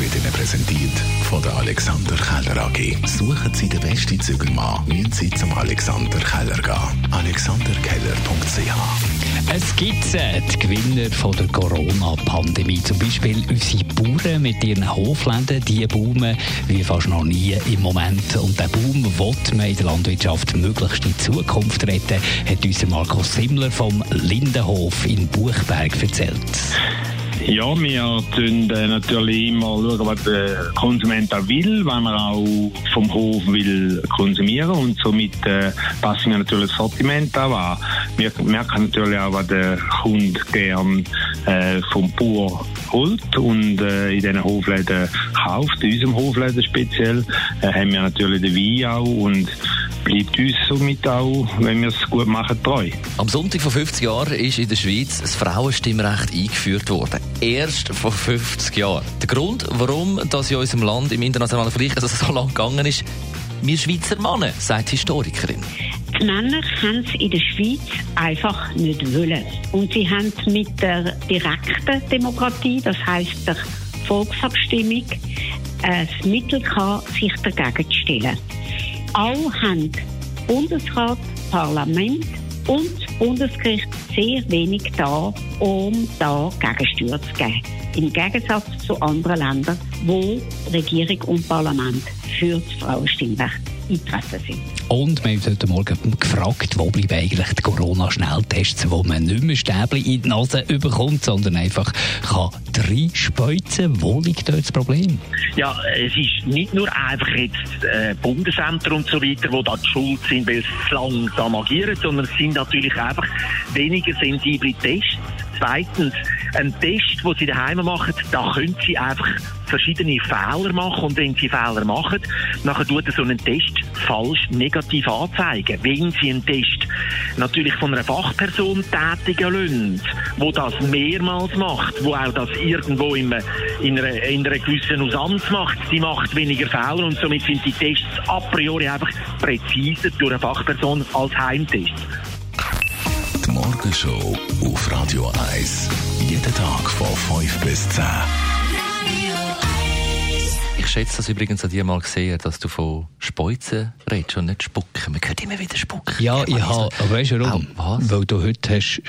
wird Ihnen präsentiert von der Alexander Keller AG. Suchen Sie den besten Zügelmann, müssen Sie zum Alexander Keller gehen. alexanderkeller.ch Es gibt äh, die Gewinner von der Corona-Pandemie. Zum Beispiel unsere Bauern mit ihren Hofläden. Die boomen wie fast noch nie im Moment. Und der Boom will man in der Landwirtschaft möglichst in Zukunft retten, hat uns Markus Simmler vom Lindenhof in Buchberg erzählt. Ja, wir tun äh, natürlich immer schauen, was der Konsument auch will, wenn er auch vom Hof will konsumieren und somit äh, passen wir natürlich das Sortiment auch an. Wir merken natürlich auch, was der Kunde gern äh, vom Bauer holt und äh, in diesen Hofläden kauft. In unserem Hofläden speziell äh, haben wir natürlich den Wein auch und bleibt uns somit auch, wenn wir es gut machen, treu. Am Sonntag vor 50 Jahren ist in der Schweiz das Frauenstimmrecht eingeführt worden. Erst vor 50 Jahren. Der Grund, warum das in unserem Land im internationalen Vergleich also so lange gegangen ist, wir Schweizer Männer, sagt die Historikerin. Die Männer haben es in der Schweiz einfach nicht wollen. Und sie haben mit der direkten Demokratie, das heisst der Volksabstimmung, ein Mittel gehabt, sich dagegen zu stellen. Auch haben Bundesrat, Parlament und Bundesgericht sehr wenig da, um da Gegensteuer zu geben. Im Gegensatz zu anderen Ländern, wo Regierung und Parlament für das Frauenstimmrecht eingetreten sind. Und wir haben heute Morgen gefragt, wo bleiben eigentlich die Corona-Schnelltests, wo man nicht mehr Stäbchen in die Nase überkommt, sondern einfach kann reinspeuzen. Wo liegt dort das Problem? Ja, es ist nicht nur einfach jetzt äh, Bundesämter und so weiter, die da die schuld sind, weil lange da agieren, sondern es sind natürlich einfach weniger sensible Tests. Zweitens, ein Test, den Sie daheim machen, da können Sie einfach verschiedene Fehler machen und wenn Sie Fehler machen, dann tut so einen Test falsch negativ anzeigen. Wenn Sie einen Test natürlich von einer Fachperson tätigen lassen, wo das mehrmals macht, wo auch das irgendwo in einer, in einer, in einer gewissen Usanz macht, die macht weniger Fehler und somit sind die Tests a priori einfach präziser durch eine Fachperson als Heimtest. Die Morgenshow auf Radio 1. Jeden Tag von 5 bis 10. Ich schätze das übrigens an dir mal gesehen, dass du von Speuzen redest und nicht Spucken. Man hört immer wieder Spucken. Ja, ich habe, aber weißt du warum? Au, was? Weil du heute hast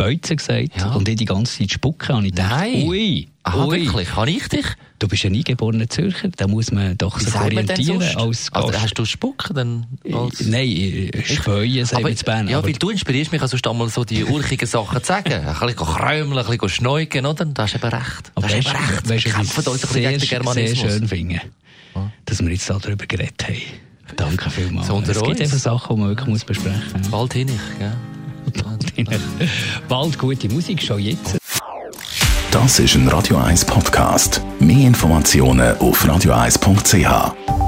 Speuzen gesagt Ja. und ich die ganze Zeit spucken und ich dachte, Nein. ui, Aha, ui. wirklich? Kann ich dich? Du bist ein eingeborener Zürcher, da muss man doch sich orientieren als also, Gast. hast du Spucken dann als... Nein, Speuen sagen wir in Bern. ja, aber weil du inspirierst mich, also einmal so die urchigen Sachen zu sagen. Ein bisschen krömeln, ein bisschen schneugen, oder? Da hast du eben recht. aber hast du recht. weißt, Wir kämpfen uns ein ich bisschen sehr, gegen den sehr Germanismus. schön finde, dass wir jetzt darüber geredet haben. Danke vielmals. So es gibt einfach Sachen, die man wirklich muss besprechen muss. Bald hin ich, gell? Bald gute Musik, schon jetzt. Das ist ein Radio 1 Podcast. Mehr Informationen auf radio1.ch.